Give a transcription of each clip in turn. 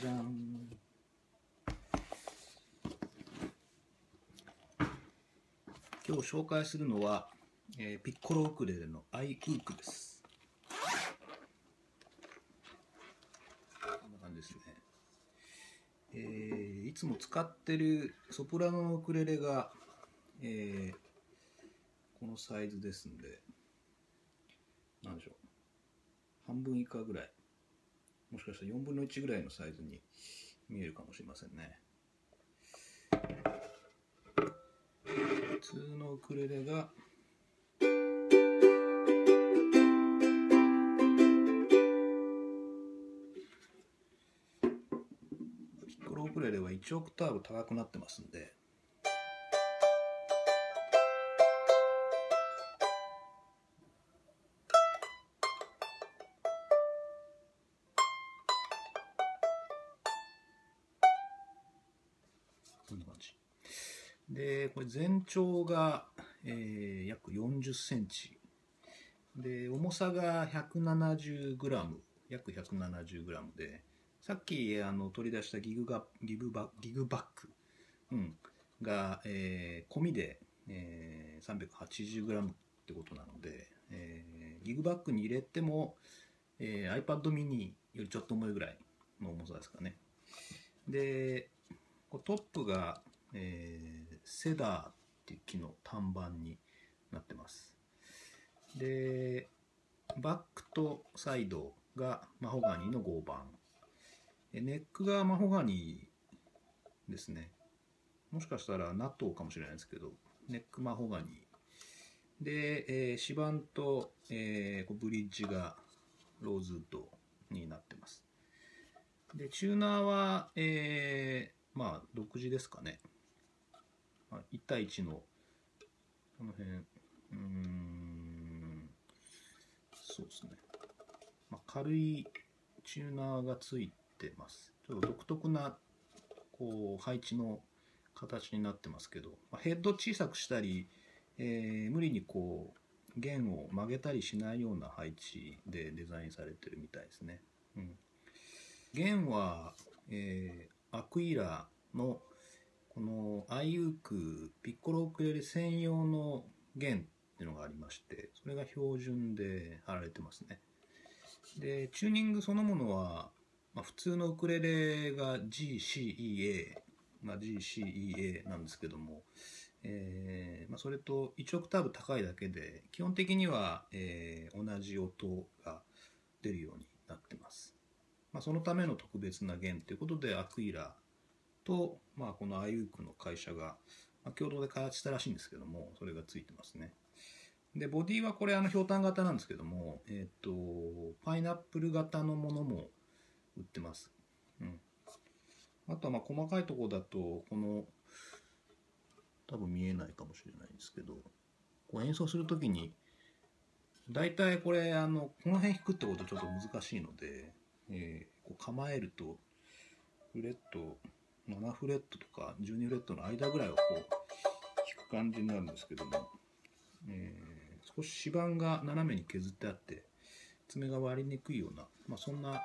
じゃん。今日紹介するのは、えーピッコロウクレレのアイウークです。こんな感じですね。えーいつも使ってるソプラノのウクレレが、えーこのサイズですんでなんでしょう。半分以下ぐらい。もしかしたら4分の1ぐらいのサイズに見えるかもしれませんね。普通のウクレレがピッコロウクレレは1オクターブ高くなってますんででこれ全長が、えー約40センチ。で重さが 170g 約 170g で。さっきあの取り出したギグがギグバギグバッグ、うん、が、えー込みで、えー 380g ってことなので、えーギグバッグに入れても、えー iPad mini よりちょっと重いぐらいの重さですかね。でこうトップが、えーセダーっていう木の単板になってます。でバックとサイドがマホガニの合板。ネックがマホガニですね。もしかしたらナットかもしれないですけどネックマホガニ。で、えー指板と、えーブリッジがローズウッドになってます。でチューナーは、えーまあ独自ですかね、1対1のこの辺うーんそうですね、まあ、軽いチューナーがついてます。ちょっと独特なこう配置の形になってますけど、まあ、ヘッド小さくしたり、えー無理にこう弦を曲げたりしないような配置でデザインされてるみたいですね、うん、弦は、えーアクイラのこのアイウークピッコロウクレレ専用の弦っていうのがありましてそれが標準で貼られてますね。でチューニングそのものは、まあ、普通のウクレレが GCEA、まあ、GCEA なんですけども、えーまあ、それと1オクターブ高いだけで基本的には、えー同じ音が出るようになってます。まあ、そのための特別な弦ということでアクイラと、まあ、このアイウークの会社が、まあ、共同で開発したらしいんですけどもそれがついてますね。でボディはこれあのひょうたん型なんですけどもえっ、とパイナップル型のものも売ってます。うん。あとはまあ細かいところだとこの多分見えないかもしれないんですけどこう演奏するときに大体これあのこの辺弾くってことちょっと難しいのでえーこう構えるとフレット7フレットとか12フレットの間ぐらいをこう弾く感じになるんですけども、えー少し指板が斜めに削ってあって爪が割りにくいような、まあ、そんな、うん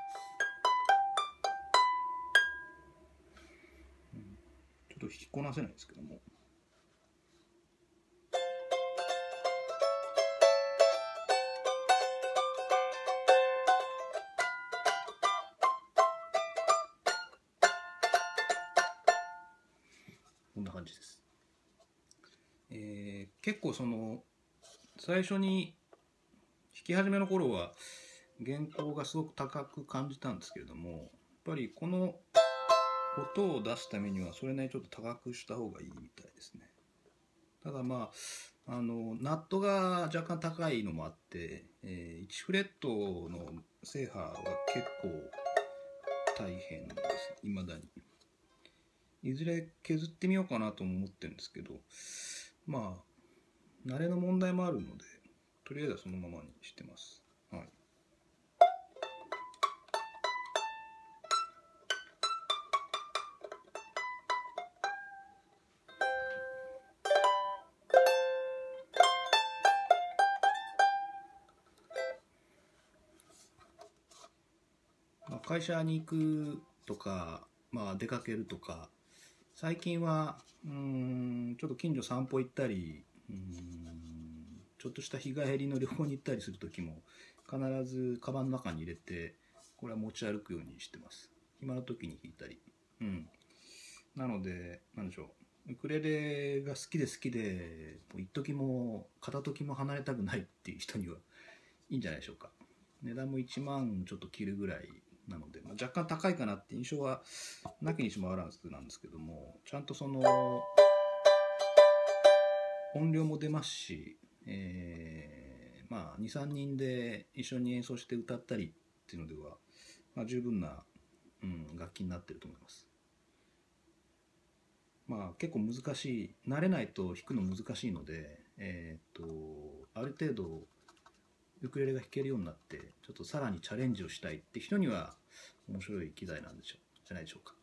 ちょっと弾きこなせないんですけども。こんな感じです。えー結構その最初に弾き始めの頃は原稿がすごく高く感じたんですけれどもやっぱりこの音を出すためにはそれなりにちょっと高くした方がいいみたいですね。ただまああのナットが若干高いのもあって、えー1フレットの制覇は結構大変ですいまだに。いずれ削ってみようかなとも思ってるんですけどまあ慣れの問題もあるのでとりあえずはそのままにしてます。はい。まあ会社に行くとか、まあ、出かけるとか最近はうんちょっと近所散歩行ったりうんちょっとした日帰りの旅行に行ったりする時も必ずカバンの中に入れてこれは持ち歩くようにしてます。暇な時に弾いたり。うん。なのでなんでしょう。ウクレレが好きで好きでもう一時も片時も離れたくないっていう人にはいいんじゃないでしょうか。値段も1万ちょっと切るぐらいなので、まあ、若干高いかなって印象はなきにしもあらずなんですけどもちゃんとその音量も出ますし、えー、まあ23人で一緒に演奏して歌ったりっていうのでは、まあ、十分な、うん、楽器になってると思います。まあ結構難しい慣れないと弾くの難しいのでえっ、とある程度ウクレレが弾けるようになってちょっとさらにチャレンジをしたいって人には面白い機材なんでしょうじゃないでしょうか。